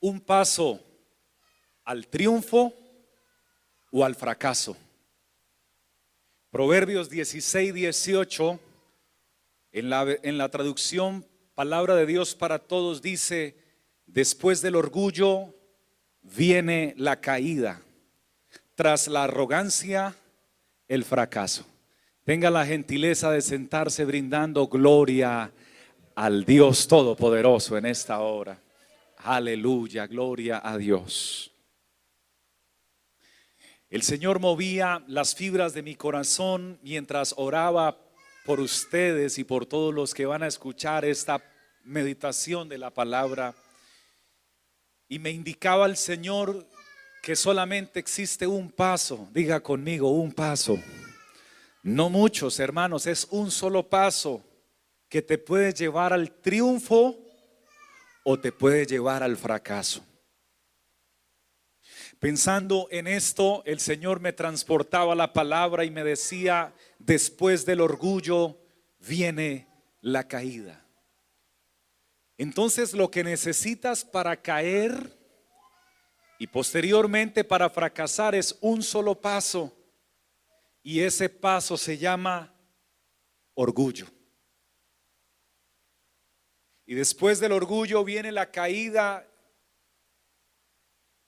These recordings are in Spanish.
un paso al triunfo o al fracaso. Proverbios 16, 18, en la, en la traducción Palabra de Dios para Todos dice, después del orgullo viene la caída, tras la arrogancia el fracaso. Tenga la gentileza de sentarse brindando gloria al Dios Todopoderoso en esta hora. Aleluya, gloria a Dios. El Señor movía las fibras de mi corazón mientras oraba por ustedes y por todos los que van a escuchar esta meditación de la palabra. Y me indicaba el Señor que solamente existe un paso. Diga conmigo, un paso. No muchos, hermanos, es un solo paso que te puede llevar al triunfo o te puede llevar al fracaso. Pensando en esto, el Señor me transportaba la palabra y me decía, después del orgullo viene la caída. Entonces lo que necesitas para caer y posteriormente para fracasar es un solo paso. Y ese paso se llama orgullo. Y después del orgullo viene la caída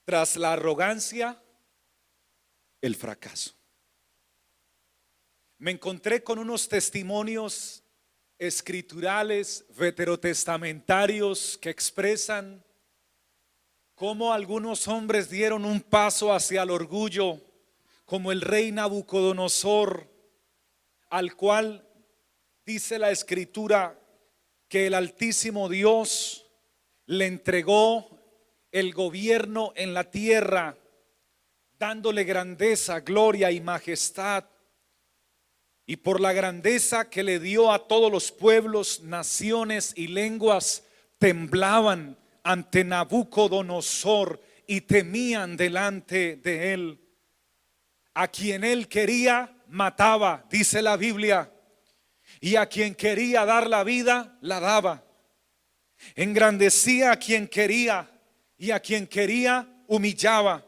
tras la arrogancia, el fracaso. Me encontré con unos testimonios escriturales, veterotestamentarios, que expresan cómo algunos hombres dieron un paso hacia el orgullo, como el rey Nabucodonosor, al cual dice la escritura que el Altísimo Dios le entregó el gobierno en la tierra, dándole grandeza, gloria y majestad. Y por la grandeza que le dio a todos los pueblos, naciones y lenguas, temblaban ante Nabucodonosor y temían delante de él. A quien él quería, mataba, dice la Biblia. Y a quien quería dar la vida, la daba. Engrandecía a quien quería y a quien quería humillaba.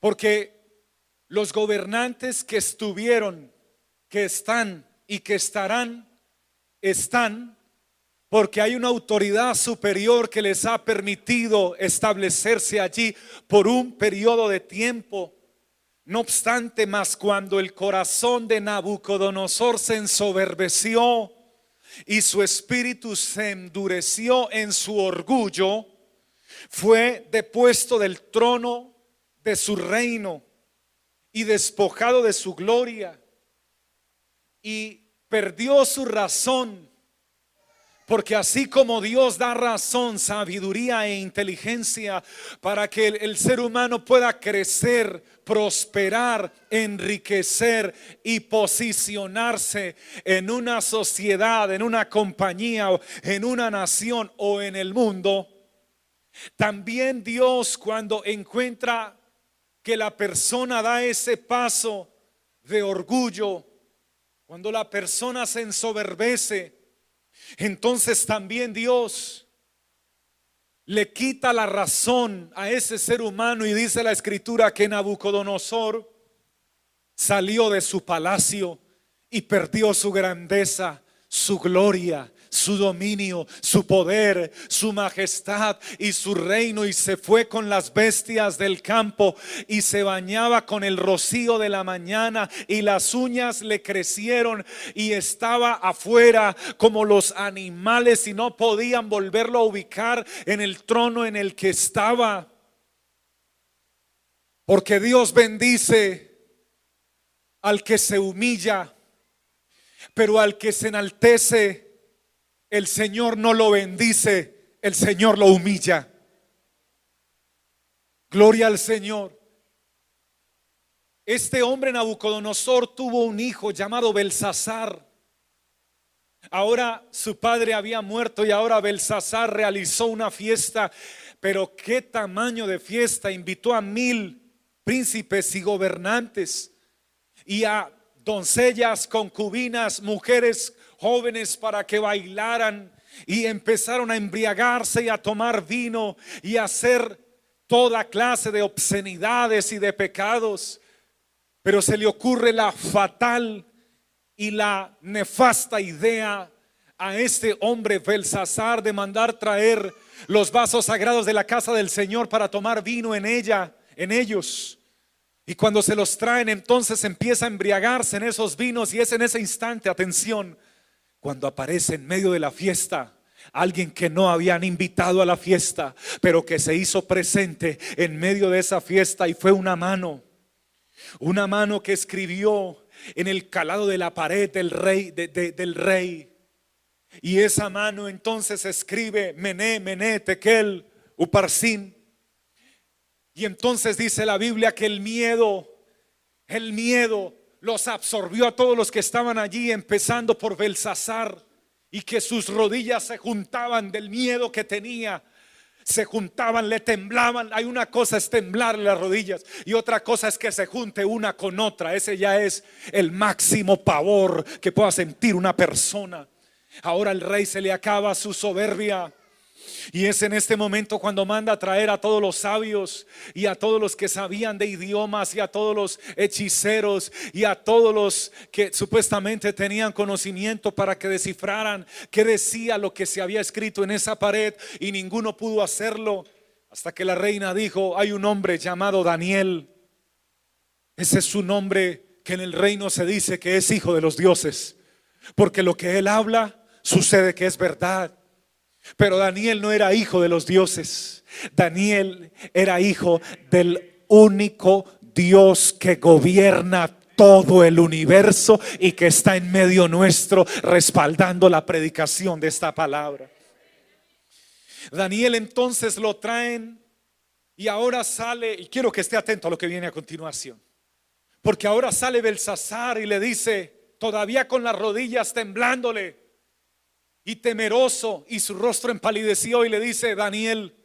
Porque los gobernantes que estuvieron, que están y que estarán, están porque hay una autoridad superior que les ha permitido establecerse allí por un periodo de tiempo. No obstante, más cuando el corazón de Nabucodonosor se ensoberbeció, y su espíritu se endureció en su orgullo, fue depuesto del trono de su reino y despojado de su gloria y perdió su razón porque así como Dios da razón, sabiduría e inteligencia para que el, ser humano pueda crecer, prosperar, enriquecer y posicionarse en una sociedad, en una compañía, en una nación o en el mundo, también Dios cuando encuentra que la persona da ese paso de orgullo, cuando la persona se ensoberbece, entonces también Dios le quita la razón a ese ser humano y dice la escritura que Nabucodonosor salió de su palacio y perdió su grandeza, su gloria, su dominio, su poder, su majestad y su reino y se fue con las bestias del campo y se bañaba con el rocío de la mañana y las uñas le crecieron y estaba afuera como los animales y no podían volverlo a ubicar en el trono en el que estaba. Porque Dios bendice al que se humilla, pero al que se enaltece el Señor no lo bendice, el Señor lo humilla. Gloria al Señor. Este hombre Nabucodonosor tuvo un hijo llamado Belsasar. Ahora su padre había muerto y ahora Belsasar realizó una fiesta. Pero qué tamaño de fiesta. Invitó a mil príncipes y gobernantes y a doncellas, concubinas, mujeres jóvenes para que bailaran y empezaron a embriagarse y a tomar vino y a hacer toda clase de obscenidades y de pecados. Pero se le ocurre la fatal y la nefasta idea a este hombre Belsasar de mandar traer los vasos sagrados de la casa del Señor para tomar vino en ella, en ellos. Y cuando se los traen, entonces empieza a embriagarse en esos vinos y es en ese instante, atención, cuando aparece en medio de la fiesta alguien que no habían invitado a la fiesta, pero que se hizo presente en medio de esa fiesta y fue una mano, una mano que escribió en el calado de la pared del rey. Y esa mano entonces escribe Mené, Mené, Tekel, Uparsin. Y entonces dice la Biblia que el miedo, el miedo los absorbió a todos los que estaban allí, empezando por Belsasar, y que sus rodillas se juntaban del miedo que tenía. Se juntaban, le temblaban. Hay una cosa es temblar las rodillas y otra cosa es que se junte una con otra. Ese ya es el máximo pavor que pueda sentir una persona. Ahora el rey se le acaba su soberbia. Y es en este momento cuando manda a traer a todos los sabios y a todos los que sabían de idiomas y a todos los hechiceros y a todos los que supuestamente tenían conocimiento para que descifraran qué decía lo que se había escrito en esa pared y ninguno pudo hacerlo. Hasta que la reina dijo, hay un hombre llamado Daniel. Ese es su nombre que en el reino se dice que es hijo de los dioses. Porque lo que él habla sucede que es verdad. Pero Daniel no era hijo de los dioses. Daniel era hijo del único Dios que gobierna todo el universo y que está en medio nuestro respaldando la predicación de esta palabra. Daniel entonces lo traen y ahora sale, y quiero que esté atento a lo que viene a continuación, porque ahora sale Belsasar y le dice, todavía con las rodillas temblándole, y temeroso y su rostro empalideció y le dice, Daniel,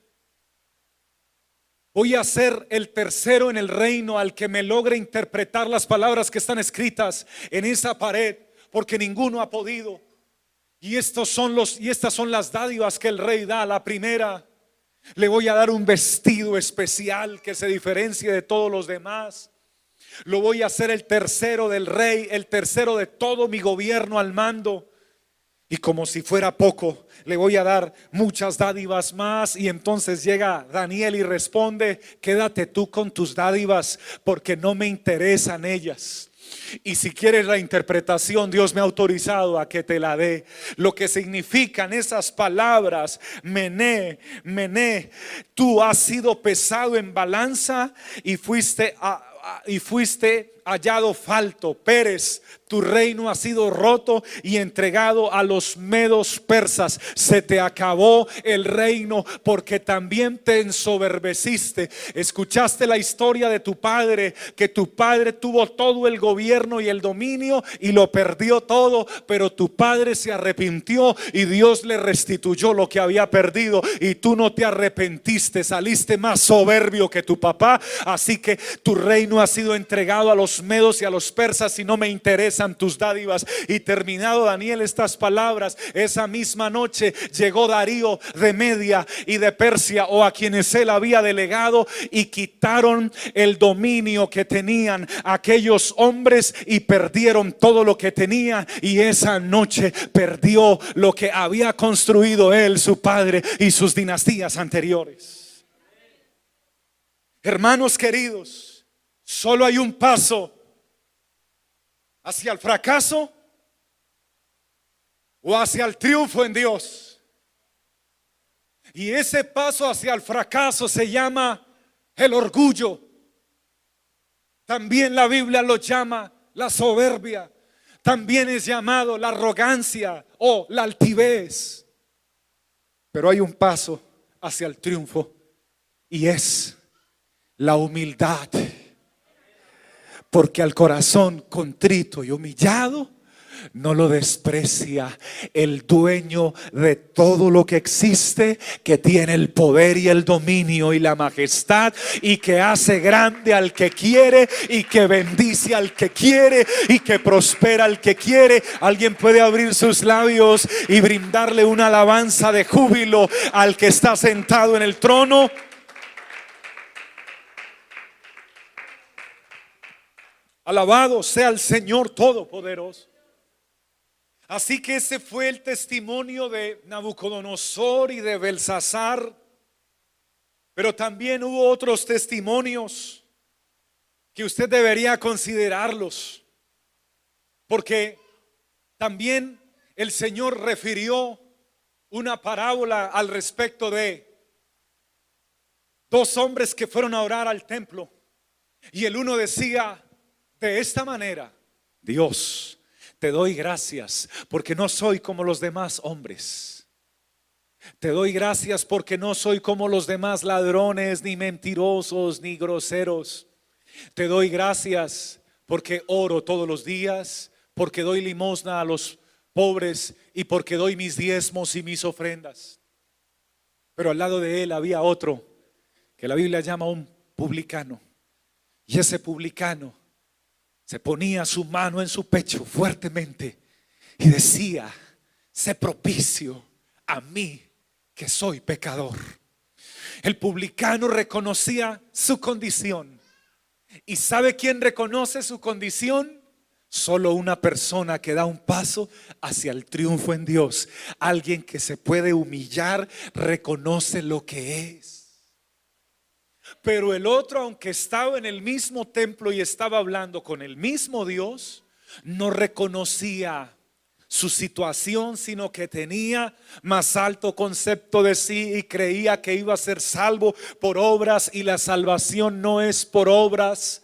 voy a ser el tercero en el reino al que me logre interpretar las palabras que están escritas en esa pared, porque ninguno ha podido. Y estos son los y estas son las dádivas que el rey da. La primera, le voy a dar un vestido especial que se diferencie de todos los demás. Lo voy a hacer el tercero del rey, el tercero de todo mi gobierno al mando. Y como si fuera poco, le voy a dar muchas dádivas más. Y entonces llega Daniel y responde, quédate tú con tus dádivas porque no me interesan ellas. Y si quieres la interpretación, Dios me ha autorizado a que te la dé. Lo que significan esas palabras, mené, mené, tú has sido pesado en balanza y fuiste, y fuiste hallado falto. Pérez, tu reino ha sido roto y entregado a los medos persas. Se te acabó el reino porque también te ensoberbeciste. Escuchaste la historia de tu padre, que tu padre tuvo todo el gobierno y el dominio y lo perdió todo, pero tu padre se arrepintió y Dios le restituyó lo que había perdido y tú no te arrepentiste, saliste más soberbio que tu papá, así que tu reino ha sido entregado a los medos y a los persas y no me interesa tus dádivas. Y terminado Daniel estas palabras, esa misma noche llegó Darío de Media y de Persia o a quienes él había delegado y quitaron el dominio que tenían aquellos hombres y perdieron todo lo que tenía y esa noche perdió lo que había construido él, su padre y sus dinastías anteriores. Hermanos queridos, solo hay un paso hacia el fracaso o hacia el triunfo en Dios. Y ese paso hacia el fracaso se llama el orgullo. También la Biblia lo llama la soberbia. También es llamado la arrogancia o la altivez. Pero hay un paso hacia el triunfo y es la humildad porque al corazón contrito y humillado, no lo desprecia. El dueño de todo lo que existe, que tiene el poder y el dominio y la majestad y que hace grande al que quiere y que bendice al que quiere y que prospera al que quiere. Alguien puede abrir sus labios y brindarle una alabanza de júbilo al que está sentado en el trono. Alabado sea el Señor Todopoderoso. Así que ese fue el testimonio de Nabucodonosor y de Belsasar. Pero también hubo otros testimonios que usted debería considerarlos. Porque también el Señor refirió una parábola al respecto de dos hombres que fueron a orar al templo. Y el uno decía, de esta manera, Dios, te doy gracias porque no soy como los demás hombres. Te doy gracias porque no soy como los demás ladrones, ni mentirosos, ni groseros. Te doy gracias porque oro todos los días, porque doy limosna a los pobres y porque doy mis diezmos y mis ofrendas. Pero al lado de él había otro que la Biblia llama un publicano. Y ese publicano se ponía su mano en su pecho fuertemente y decía, sé propicio a mí que soy pecador. El publicano reconocía su condición. ¿Y sabe quién reconoce su condición? Solo una persona que da un paso hacia el triunfo en Dios. Alguien que se puede humillar, reconoce lo que es. Pero el otro, aunque estaba en el mismo templo y estaba hablando con el mismo Dios, no reconocía su situación, sino que tenía más alto concepto de sí y creía que iba a ser salvo por obras y la salvación no es por obras,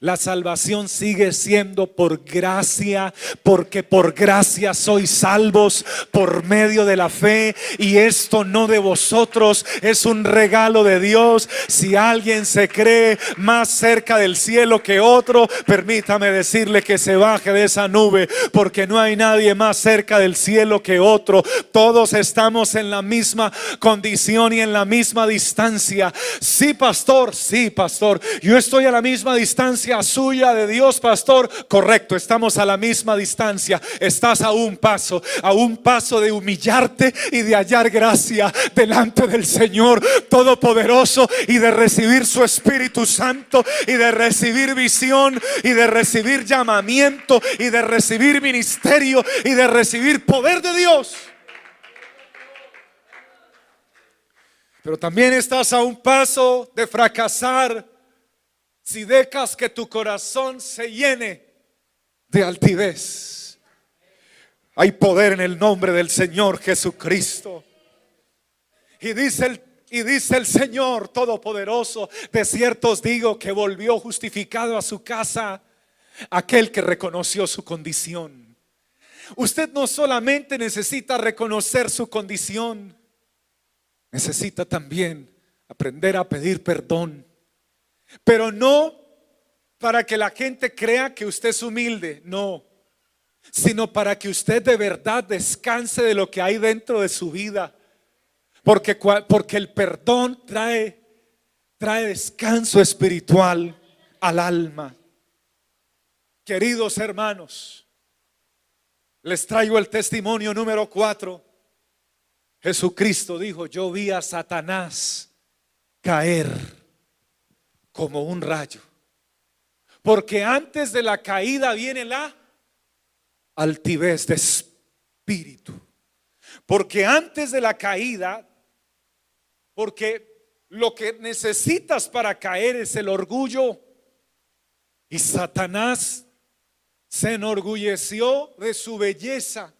la salvación sigue siendo por gracia, porque por gracia sois salvos por medio de la fe. Y esto no de vosotros, es un regalo de Dios. Si alguien se cree más cerca del cielo que otro, permítame decirle que se baje de esa nube, porque no hay nadie más cerca del cielo que otro. Todos estamos en la misma condición y en la misma distancia. Sí, pastor, sí, pastor. Yo estoy a la misma distancia suya de Dios, pastor, correcto, estamos a la misma distancia. Estás a un paso, a un paso de humillarte y de hallar gracia delante del Señor Todopoderoso y de recibir su Espíritu Santo y de recibir visión y de recibir llamamiento y de recibir ministerio y de recibir poder de Dios. Pero también estás a un paso de fracasar si dejas que tu corazón se llene de altivez. Hay poder en el nombre del Señor Jesucristo. Y dice el y dice el Señor Todopoderoso, de ciertos digo que volvió justificado a su casa aquel que reconoció su condición. Usted no solamente necesita reconocer su condición, necesita también aprender a pedir perdón pero no para que la gente crea que usted es humilde, no, sino para que usted de verdad descanse de lo que hay dentro de su vida. Porque, porque el perdón trae, trae descanso espiritual al alma. Queridos hermanos, les traigo el testimonio número cuatro. Jesucristo dijo, yo vi a Satanás caer como un rayo. Porque antes de la caída viene la altivez de espíritu. Porque antes de la caída, porque lo que necesitas para caer es el orgullo. Y Satanás se enorgulleció de su belleza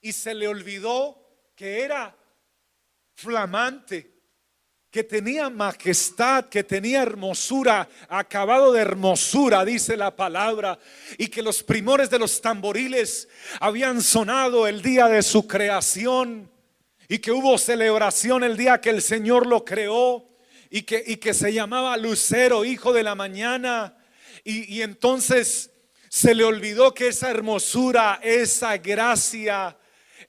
y se le olvidó que era flamante que tenía majestad, que tenía hermosura, acabado de hermosura, dice la palabra, y que los primores de los tamboriles habían sonado el día de su creación, y que hubo celebración el día que el Señor lo creó, y que, y que se llamaba Lucero, hijo de la mañana, y, y entonces Se le olvidó que esa hermosura, esa gracia,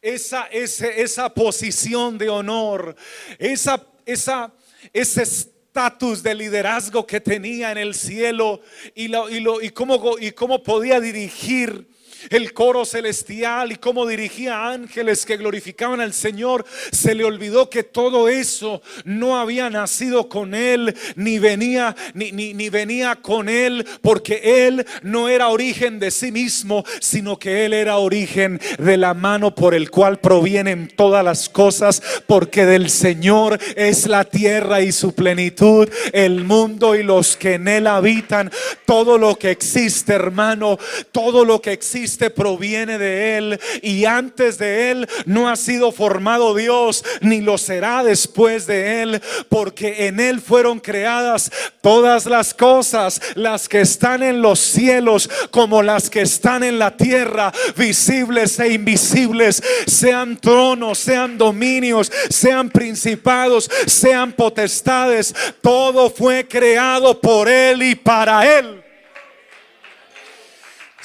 esa, esa posición de honor, esa, esa, ese estatus de liderazgo que tenía en el cielo y, lo, y, lo, y, cómo, y cómo podía dirigir el coro celestial y cómo dirigía ángeles que glorificaban al Señor, se le olvidó que todo eso no había nacido con él, ni venía, ni, ni, venía con él, porque él no era origen de sí mismo, sino que él era origen de la mano por el cual provienen todas las cosas, porque del Señor es la tierra y su plenitud, el mundo y los que en él habitan, todo lo que existe, hermano, todo lo que existe proviene de Él y antes de Él no ha sido formado Dios ni lo será después de Él, porque en Él fueron creadas todas las cosas, las que están en los cielos como las que están en la tierra, visibles e invisibles, sean tronos, sean dominios, sean principados, sean potestades, todo fue creado por Él y para Él.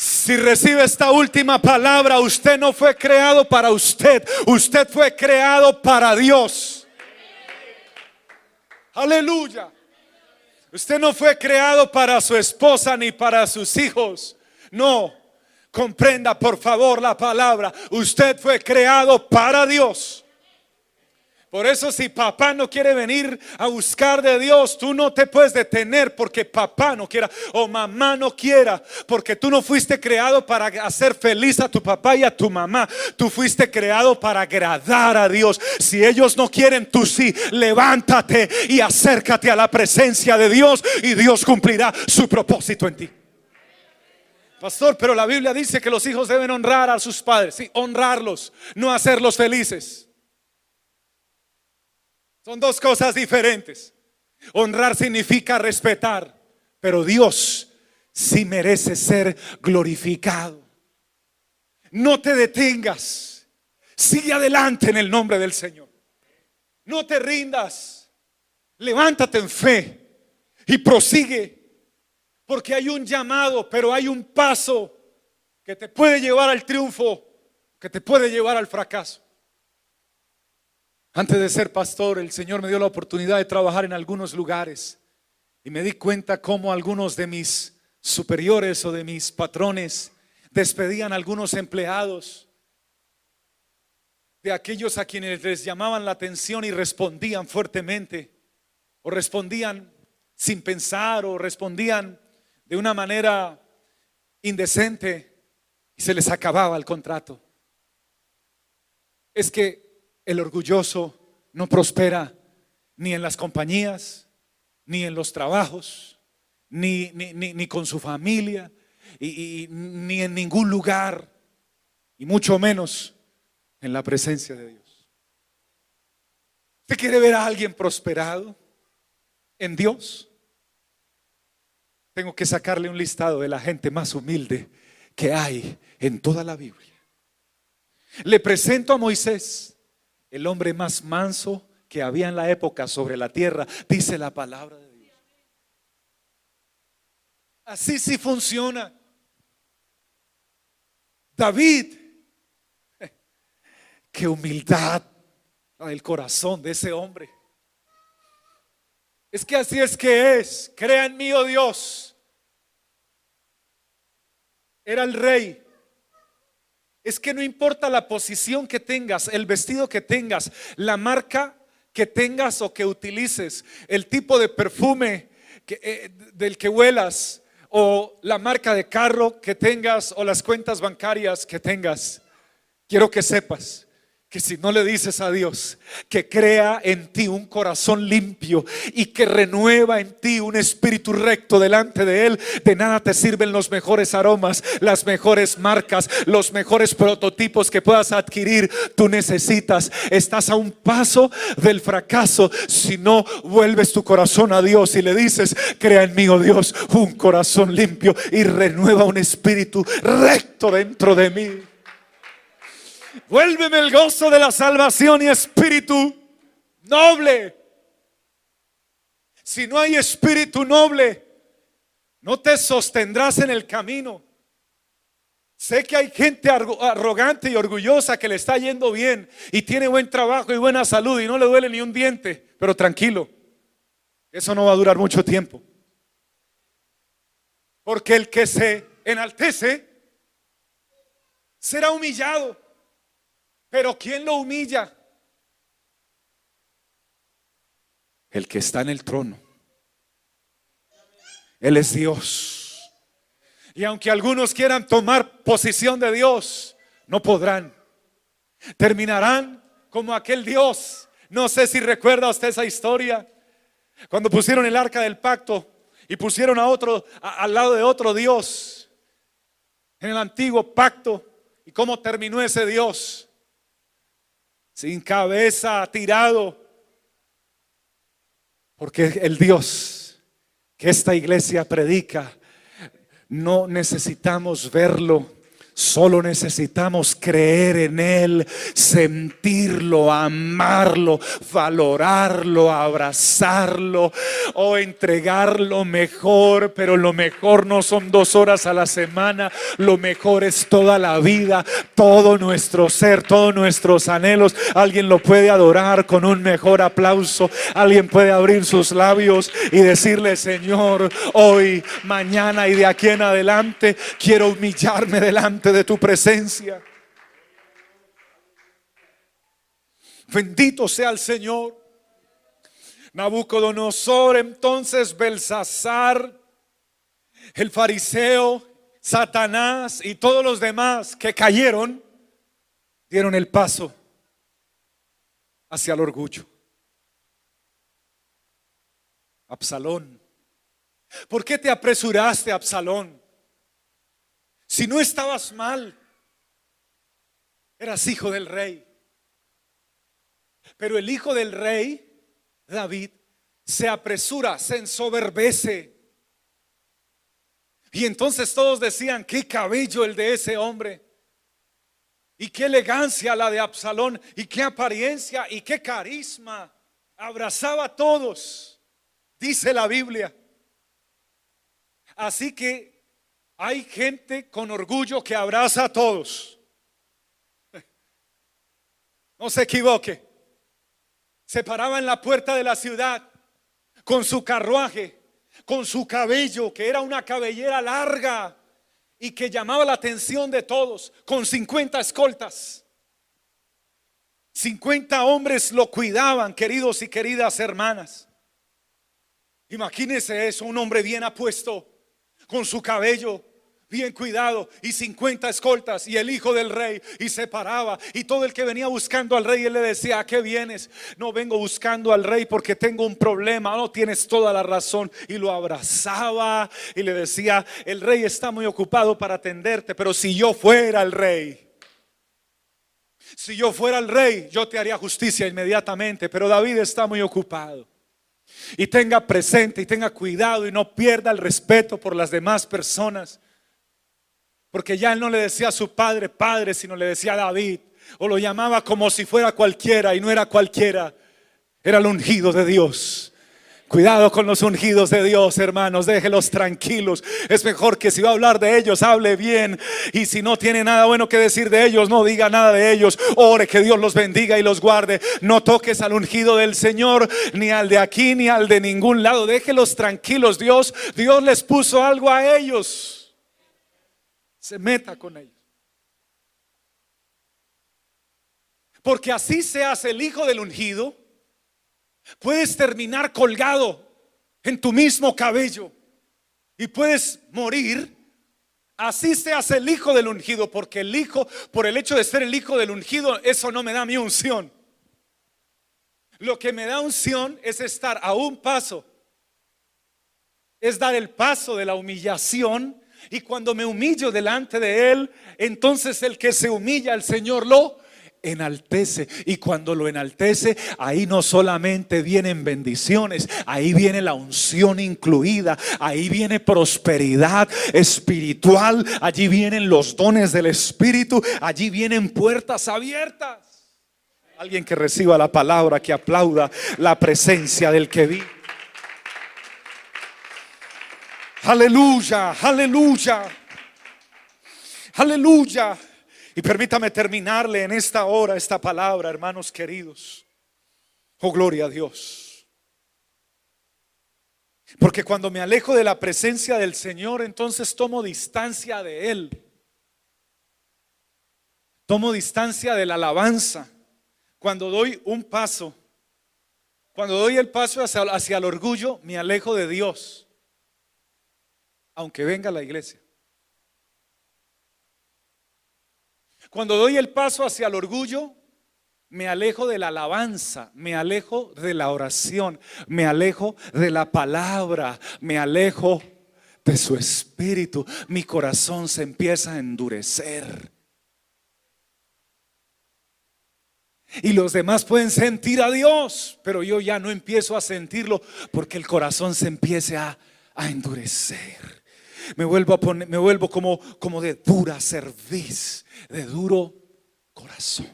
Si recibe esta última palabra, usted no fue creado para usted, usted fue creado para Dios. Aleluya. Usted no fue creado para su esposa ni para sus hijos. No, comprenda por favor la palabra. Usted fue creado para Dios. Por eso si papá no quiere venir a buscar de Dios, tú no te puedes detener porque papá no quiera o mamá no quiera, porque tú no fuiste creado para hacer feliz a tu papá y a tu mamá. Tú fuiste creado para agradar a Dios. Si ellos no quieren, tú sí, levántate y acércate a la presencia de Dios y Dios cumplirá su propósito en ti. Pastor, pero la Biblia dice que los hijos deben honrar a sus padres, sí, honrarlos, no hacerlos felices. Son dos cosas diferentes. Honrar significa respetar, pero Dios sí merece ser glorificado. No te detengas. Sigue adelante en el nombre del Señor. No te rindas. Levántate en fe y prosigue. Porque hay un llamado, pero hay un paso que te puede llevar al triunfo, que te puede llevar al fracaso. Antes de ser pastor, el Señor me dio la oportunidad de trabajar en algunos lugares y me di cuenta cómo algunos de mis superiores o de mis patrones despedían a algunos empleados de aquellos a quienes les llamaban la atención y respondían fuertemente o respondían sin pensar o respondían de una manera indecente y se les acababa el contrato. Es que el orgulloso no prospera ni en las compañías, ni en los trabajos, ni, ni, con su familia, y, ni en ningún lugar, y mucho menos en la presencia de Dios. ¿Usted quiere ver a alguien prosperado en Dios? Tengo que sacarle un listado de la gente más humilde que hay en toda la Biblia. Le presento a Moisés el hombre más manso que había en la época sobre la tierra, dice la palabra de Dios. Así sí funciona. David, qué humildad el corazón de ese hombre. Es que así es que es. Crea en mí, oh Dios. Era el rey es que no importa la posición que tengas, el vestido que tengas, la marca que tengas o que utilices, el tipo de perfume eh, del que huelas o la marca de carro que tengas o las cuentas bancarias que tengas. Quiero que sepas que si no le dices a Dios que crea en ti un corazón limpio y que renueva en ti un espíritu recto delante de Él, de nada te sirven los mejores aromas, las mejores marcas, los mejores prototipos que puedas adquirir. Tú necesitas, estás a un paso del fracaso si no vuelves tu corazón a Dios y le dices, crea en mí, oh Dios, un corazón limpio y renueva un espíritu recto dentro de mí. Vuélveme el gozo de la salvación y espíritu noble. Si no hay espíritu noble, no te sostendrás en el camino. Sé que hay gente arrogante y orgullosa que le está yendo bien y tiene buen trabajo y buena salud y no le duele ni un diente, pero tranquilo, eso no va a durar mucho tiempo. Porque el que se enaltece será humillado. Pero ¿quién lo humilla? El que está en el trono. Él es Dios. Y aunque algunos quieran tomar posición de Dios, no podrán. Terminarán como aquel Dios. No sé si recuerda usted esa historia. Cuando pusieron el arca del pacto y pusieron a otro al lado de otro Dios en el antiguo pacto. ¿Y cómo terminó ese Dios? Sin cabeza, tirado. Porque el Dios que esta iglesia predica, no necesitamos verlo Solo necesitamos creer en Él, sentirlo, amarlo, valorarlo, abrazarlo o entregarlo mejor. Pero lo mejor no son dos horas a la semana, lo mejor es toda la vida, todo nuestro ser, todos nuestros anhelos. Alguien lo puede adorar con un mejor aplauso. Alguien puede abrir sus labios y decirle, Señor, hoy, mañana y de aquí en adelante quiero humillarme delante de tu presencia. Bendito sea el Señor. Nabucodonosor, entonces Belsasar, el fariseo, Satanás y todos los demás que cayeron, dieron el paso hacia el orgullo. Absalón, ¿por qué te apresuraste, Absalón? Si no estabas mal, eras hijo del rey. Pero el hijo del rey, David, se apresura, se ensoberbece. Y entonces todos decían, qué cabello el de ese hombre. Y qué elegancia la de Absalón. Y qué apariencia y qué carisma. Abrazaba a todos, dice la Biblia. Así que hay gente con orgullo que abraza a todos. No se equivoque. Se paraba en la puerta de la ciudad con su carruaje, con su cabello, que era una cabellera larga y que llamaba la atención de todos, con 50 escoltas. 50 hombres lo cuidaban, queridos y queridas hermanas. Imagínense eso, un hombre bien apuesto, con su cabello, bien cuidado y 50 escoltas y el hijo del rey y se paraba y todo el que venía buscando al rey él le decía, ¿a qué vienes? No vengo buscando al rey porque tengo un problema, no tienes toda la razón y lo abrazaba y le decía, el rey está muy ocupado para atenderte, pero si yo fuera el rey, si yo fuera el rey, yo te haría justicia inmediatamente, pero David está muy ocupado. Y tenga presente y tenga cuidado y no pierda el respeto por las demás personas. Porque ya él no le decía a su padre, padre, sino le decía a David. O lo llamaba como si fuera cualquiera y no era cualquiera. Era el ungido de Dios. Cuidado con los ungidos de Dios, hermanos, déjelos tranquilos. Es mejor que si va a hablar de ellos, hable bien. Y si no tiene nada bueno que decir de ellos, no diga nada de ellos. Ore que Dios los bendiga y los guarde. No toques al ungido del Señor, ni al de aquí, ni al de ningún lado. Déjelos tranquilos. Dios, Dios les puso algo a ellos se meta con ellos. Porque así se hace el hijo del ungido. Puedes terminar colgado en tu mismo cabello y puedes morir. Así se hace el hijo del ungido, porque el hijo, por el hecho de ser el hijo del ungido, eso no me da mi unción. Lo que me da unción es estar a un paso, es dar el paso de la humillación y cuando me humillo delante de Él, entonces el que se humilla al Señor lo enaltece. Y cuando lo enaltece, ahí no solamente vienen bendiciones, ahí viene la unción incluida, ahí viene prosperidad espiritual, allí vienen los dones del Espíritu, allí vienen puertas abiertas. Alguien que reciba la palabra, que aplauda la presencia del que vive. Aleluya, aleluya. Aleluya. Y permítame terminarle en esta hora esta palabra, hermanos queridos. Oh, gloria a Dios. Porque cuando me alejo de la presencia del Señor, entonces tomo distancia de Él. Tomo distancia de la alabanza. Cuando doy un paso, cuando doy el paso hacia, hacia el orgullo, me alejo de Dios. Aunque venga la iglesia. Cuando doy el paso hacia el orgullo, me alejo de la alabanza, me alejo de la oración, me alejo de la palabra, me alejo de su espíritu. Mi corazón se empieza a endurecer. Y los demás pueden sentir a Dios, pero yo ya no empiezo a sentirlo porque el corazón se empieza a, endurecer me vuelvo a poner, me vuelvo como, como de dura cerviz, de duro corazón.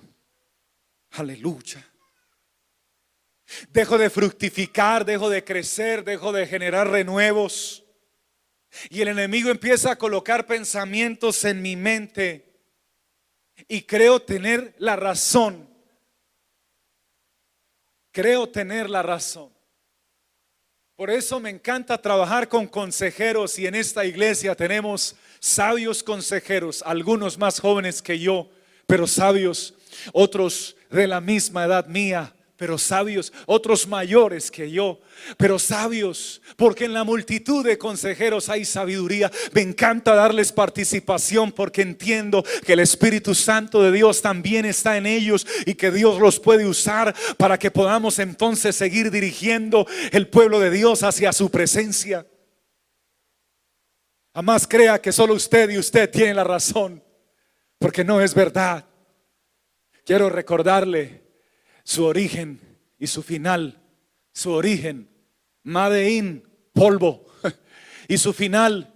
Aleluya. Dejo de fructificar, dejo de crecer, dejo de generar renuevos. Y el enemigo empieza a colocar pensamientos en mi mente. Y creo tener la razón. Creo tener la razón. Por eso me encanta trabajar con consejeros y en esta iglesia tenemos sabios consejeros, algunos más jóvenes que yo, pero sabios, otros de la misma edad mía, pero sabios, otros mayores que yo, pero sabios, porque en la multitud de consejeros hay sabiduría. Me encanta darles participación porque entiendo que el Espíritu Santo de Dios también está en ellos y que Dios los puede usar para que podamos entonces seguir dirigiendo el pueblo de Dios hacia su presencia. Jamás crea que solo usted y usted tiene la razón, porque no es verdad. Quiero recordarle su origen y su final. Su origen, Madein, polvo. Y su final,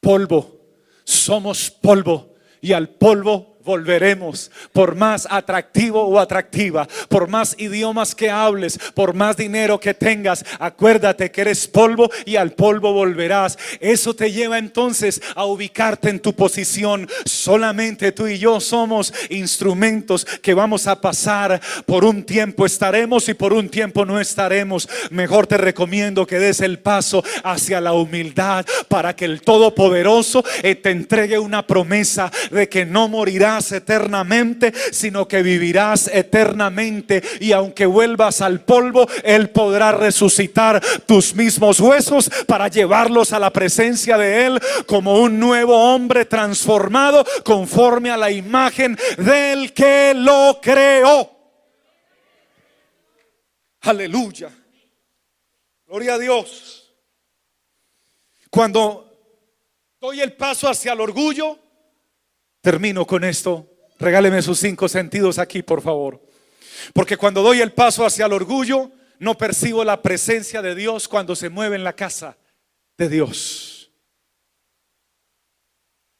polvo. Somos polvo. Y al polvo volveremos, por más atractivo o atractiva, por más idiomas que hables, por más dinero que tengas, acuérdate que eres polvo y al polvo volverás. Eso te lleva entonces a ubicarte en tu posición. Solamente tú y yo somos instrumentos que vamos a pasar por un tiempo estaremos y por un tiempo no estaremos. Mejor te recomiendo que des el paso hacia la humildad para que el Todopoderoso eh, te entregue una promesa de que no morirás eternamente, sino que vivirás eternamente. Y aunque vuelvas al polvo, Él podrá resucitar tus mismos huesos para llevarlos a la presencia de Él como un nuevo hombre transformado conforme a la imagen del que lo creó. Aleluya. Gloria a Dios. Cuando doy el paso hacia el orgullo, Termino con esto. Regáleme sus cinco sentidos aquí, por favor. Porque cuando doy el paso hacia el orgullo, no percibo la presencia de Dios cuando se mueve en la casa de Dios.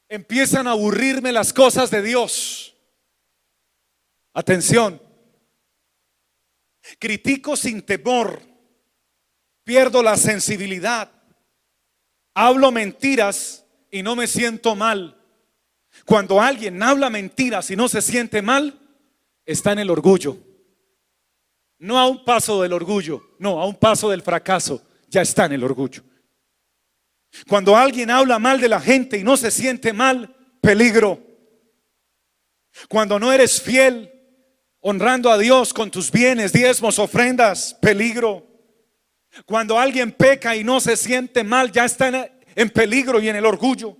Empiezan a aburrirme las cosas de Dios. Atención. Critico sin temor. Pierdo la sensibilidad. Hablo mentiras y no me siento mal. Cuando alguien habla mentiras y no se siente mal, está en el orgullo. No a un paso del orgullo, no, a un paso del fracaso, ya está en el orgullo. Cuando alguien habla mal de la gente y no se siente mal, peligro. Cuando no eres fiel, honrando a Dios con tus bienes, diezmos, ofrendas, peligro. Cuando alguien peca y no se siente mal, ya está en, peligro y en el orgullo.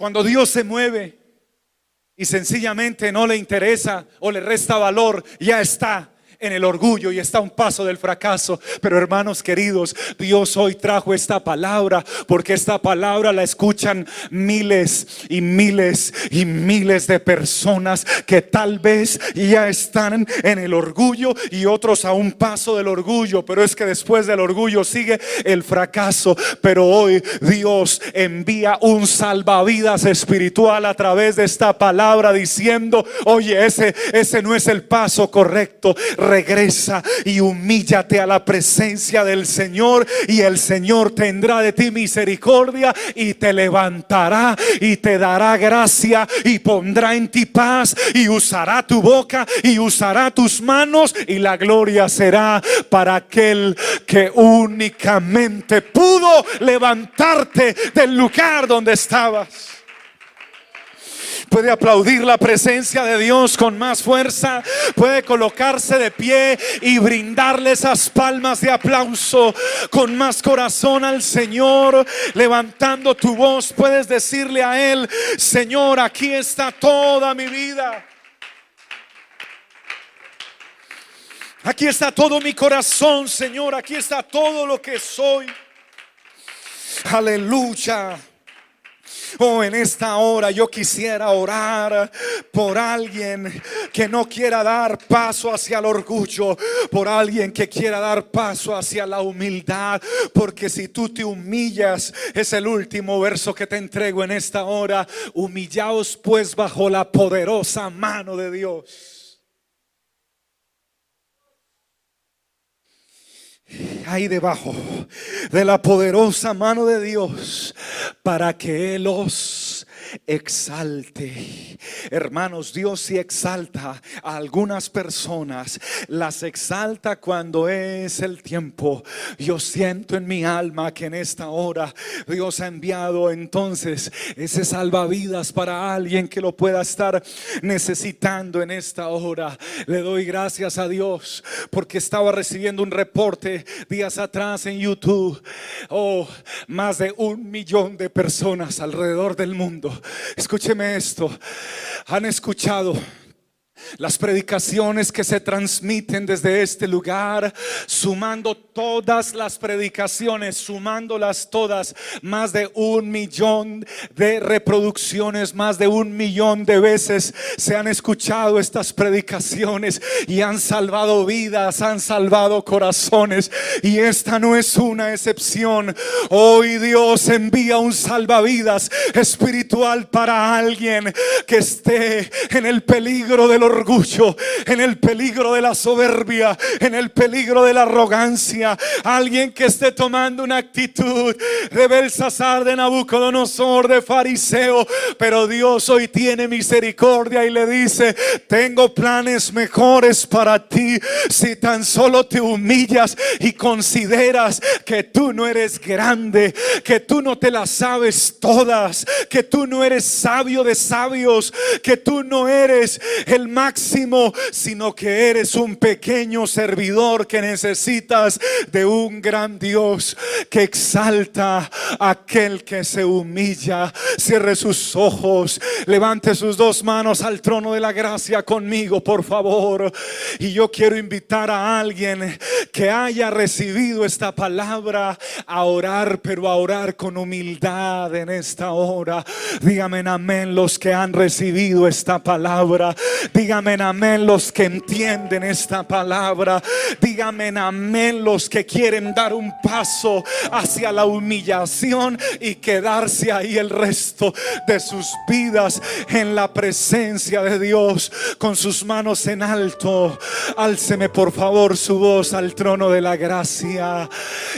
Cuando Dios se mueve y sencillamente no le interesa o le resta valor, ya está en el orgullo y está un paso del fracaso. Pero hermanos queridos, Dios hoy trajo esta palabra porque esta palabra la escuchan miles y miles y miles de personas que tal vez ya están en el orgullo y otros a un paso del orgullo. Pero es que después del orgullo sigue el fracaso. Pero hoy Dios envía un salvavidas espiritual a través de esta palabra diciendo, oye, ese, ese no es el paso correcto regresa y humíllate a la presencia del Señor y el Señor tendrá de ti misericordia y te levantará y te dará gracia y pondrá en ti paz y usará tu boca y usará tus manos y la gloria será para aquel que únicamente pudo levantarte del lugar donde estabas. Puede aplaudir la presencia de Dios con más fuerza. Puede colocarse de pie y brindarle esas palmas de aplauso con más corazón al Señor. Levantando tu voz, puedes decirle a Él, Señor, aquí está toda mi vida. Aquí está todo mi corazón, Señor. Aquí está todo lo que soy. Aleluya. Oh, en esta hora yo quisiera orar por alguien que no quiera dar paso hacia el orgullo, por alguien que quiera dar paso hacia la humildad, porque si tú te humillas, es el último verso que te entrego en esta hora, humillaos pues bajo la poderosa mano de Dios. Ahí debajo de la poderosa mano de Dios para que Él os exalte. Hermanos, Dios sí exalta a algunas personas, las exalta cuando es el tiempo. Yo siento en mi alma que en esta hora Dios ha enviado entonces ese salvavidas para alguien que lo pueda estar necesitando en esta hora. Le doy gracias a Dios porque estaba recibiendo un reporte días atrás en YouTube. Oh, más de un millón de personas alrededor del mundo Escúcheme esto. Han escuchado las predicaciones que se transmiten desde este lugar, sumando todas las predicaciones, sumándolas todas, más de un millón de reproducciones, más de un millón de veces se han escuchado estas predicaciones y han salvado vidas, han salvado corazones. Y esta no es una excepción. Hoy Dios envía un salvavidas espiritual para alguien que esté en el peligro de los orgullo, en el peligro de la soberbia, en el peligro de la arrogancia. Alguien que esté tomando una actitud de Belsasar, de Nabucodonosor, de fariseo. Pero Dios hoy tiene misericordia y le dice, tengo planes mejores para ti. Si tan solo te humillas y consideras que tú no eres grande, que tú no te las sabes todas, que tú no eres sabio de sabios, que tú no eres el máximo, sino que eres un pequeño servidor que necesitas de un gran Dios que exalta a aquel que se humilla. Cierre sus ojos, levante sus dos manos al trono de la gracia conmigo, por favor. Y yo quiero invitar a alguien que haya recibido esta palabra a orar, pero a orar con humildad en esta hora. Dígame amén los que han recibido esta palabra. Amén los que entienden esta palabra. Dígame amén los que quieren dar un paso hacia la humillación y quedarse ahí el resto de sus vidas en la presencia de Dios con sus manos en alto. Álceme por favor su voz al trono de la gracia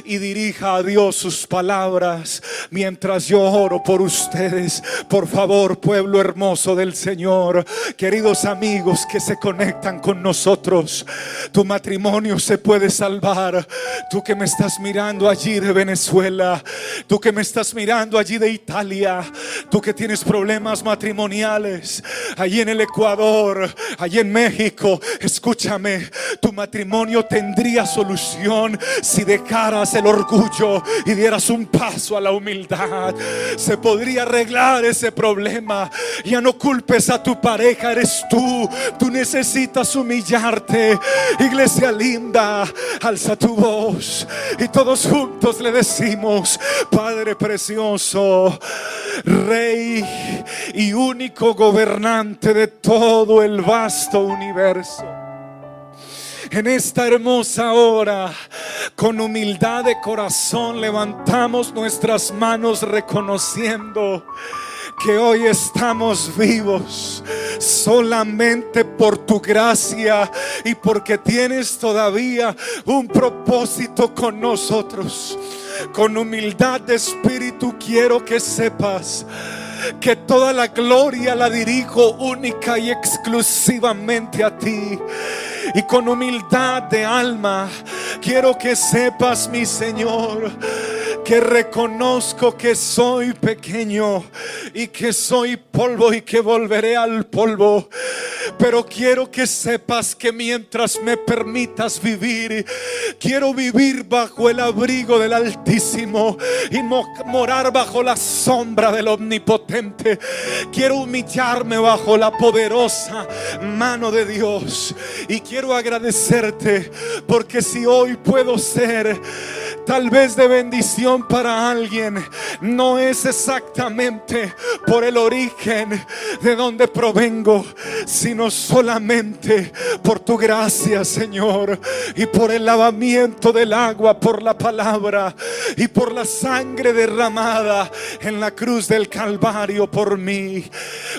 y dirija a Dios sus palabras mientras yo oro por ustedes. Por favor, pueblo hermoso del Señor, queridos amigos que se conectan con nosotros. Tu matrimonio se puede salvar. Tú que me estás mirando allí de Venezuela, tú que me estás mirando allí de Italia, tú que tienes problemas matrimoniales, allí en el Ecuador, allí en México, escúchame, tu matrimonio tendría solución si dejaras el orgullo y dieras un paso a la humildad. Se podría arreglar ese problema. Ya no culpes a tu pareja, eres tú. Tú necesitas humillarte. Iglesia linda, alza tu voz y todos juntos le decimos, Padre precioso, Rey y único gobernante de todo el vasto universo en esta hermosa hora, con humildad de corazón, levantamos nuestras manos reconociendo que hoy estamos vivos solamente por tu gracia y porque tienes todavía un propósito con nosotros. Con humildad de espíritu quiero que sepas que toda la gloria la dirijo única y exclusivamente a ti. Y con humildad de alma quiero que sepas, mi Señor, que reconozco que soy pequeño y que soy polvo y que volveré al polvo. Pero quiero que sepas que mientras me permitas vivir, quiero vivir bajo el abrigo del Altísimo y morar bajo la sombra del Omnipotente. Quiero humillarme bajo la poderosa mano de Dios y quiero agradecerte porque si hoy puedo ser tal vez de bendición para alguien, no es exactamente por el origen de donde provengo, sino solamente por tu gracia, Señor, y por el lavamiento del agua, por la palabra y por la sangre derramada en la cruz del Calvario por mí.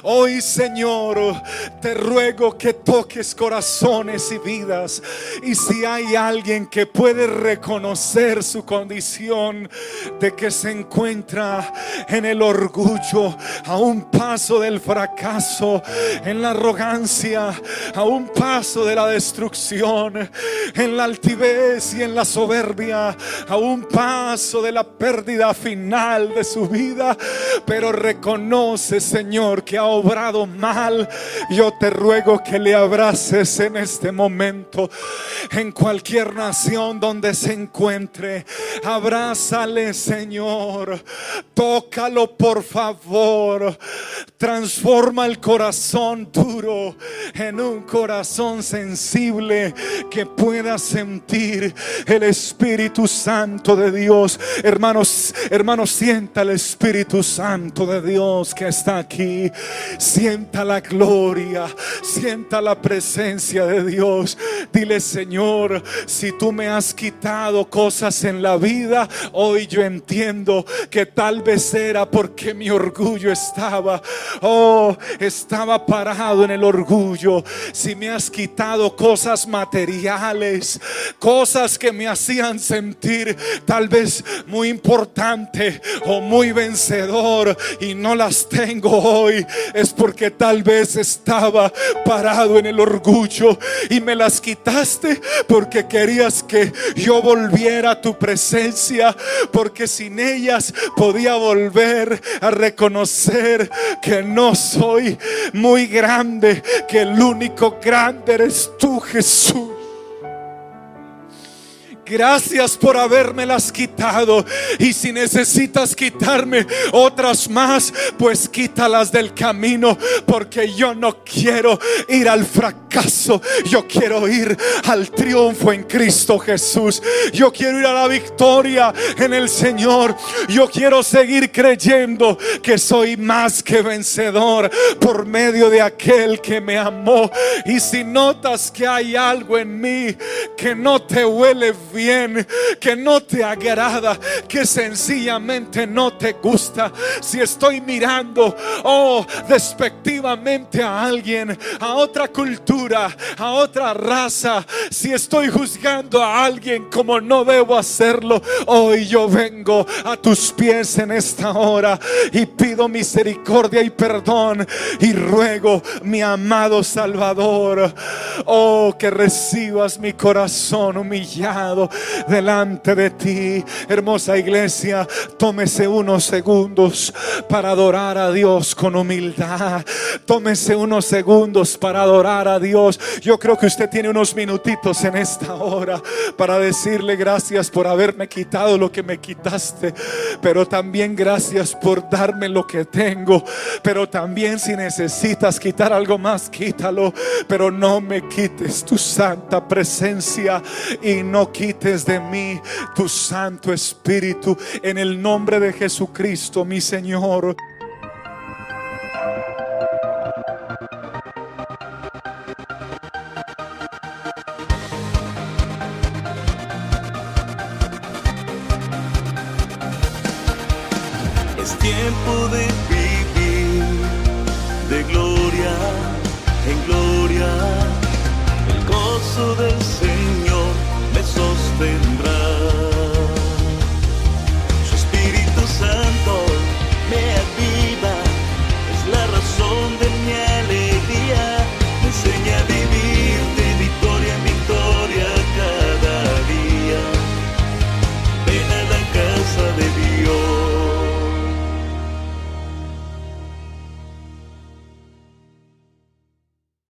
Hoy, Señor, te ruego que toques corazones y vidas. Y si hay alguien que puede reconocer su condición de que se encuentra en el orgullo, a un paso del fracaso, en la arrogancia, a un paso de la destrucción, en la altivez y en la soberbia, a un paso de la pérdida final de su vida, pero reconoce, Señor, que ha obrado mal. Yo te ruego que le abraces en este momento, en cualquier nación donde se encuentre. Abrázale, Señor. Tócalo, por favor. Transforma el corazón duro en un corazón sensible que pueda sentir el Espíritu Santo de Dios. Hermanos, hermanos, sienta el Espíritu Santo de Dios que está aquí. Sienta la gloria, sienta la presencia de Dios. Dile, Señor, si tú me has quitado cosas en la vida, hoy yo entiendo que tal vez era porque mi orgullo estaba, oh, estaba parado en el orgullo. Si me has quitado cosas materiales, cosas que me hacían sentir tal vez muy importante o muy vencedor y no las tengo hoy, es porque tal vez estaba parado en el orgullo y me las quitaste porque querías que yo volviera a tu presencia, porque sin ellas podía volver a reconocer que no soy muy grande, que el único grande eres tú, Jesús. Gracias por las quitado. Y si necesitas quitarme otras más, pues quítalas del camino. Porque yo no quiero ir al fracaso. Yo quiero ir al triunfo en Cristo Jesús. Yo quiero ir a la victoria en el Señor. Yo quiero seguir creyendo que soy más que vencedor por medio de aquel que me amó. Y si notas que hay algo en mí que no te huele bien, que no te agrada, que sencillamente no te gusta. Si estoy mirando, oh, despectivamente a alguien, a otra cultura, a otra raza, si estoy juzgando a alguien como no debo hacerlo, hoy yo vengo a tus pies en esta hora y pido misericordia y perdón y ruego, mi amado Salvador, oh, que recibas mi corazón humillado delante de ti. Hermosa iglesia, tómese unos segundos para adorar a Dios con humildad. Tómese unos segundos para adorar a Dios. Yo creo que usted tiene unos minutitos en esta hora para decirle gracias por haberme quitado lo que me quitaste, pero también gracias por darme lo que tengo. Pero también si necesitas quitar algo más, quítalo, pero no me quites tu santa presencia y no quites de mí tu Santo Espíritu en el nombre de Jesucristo, mi Señor. Es tiempo de vivir de gloria en gloria. El gozo del Señor.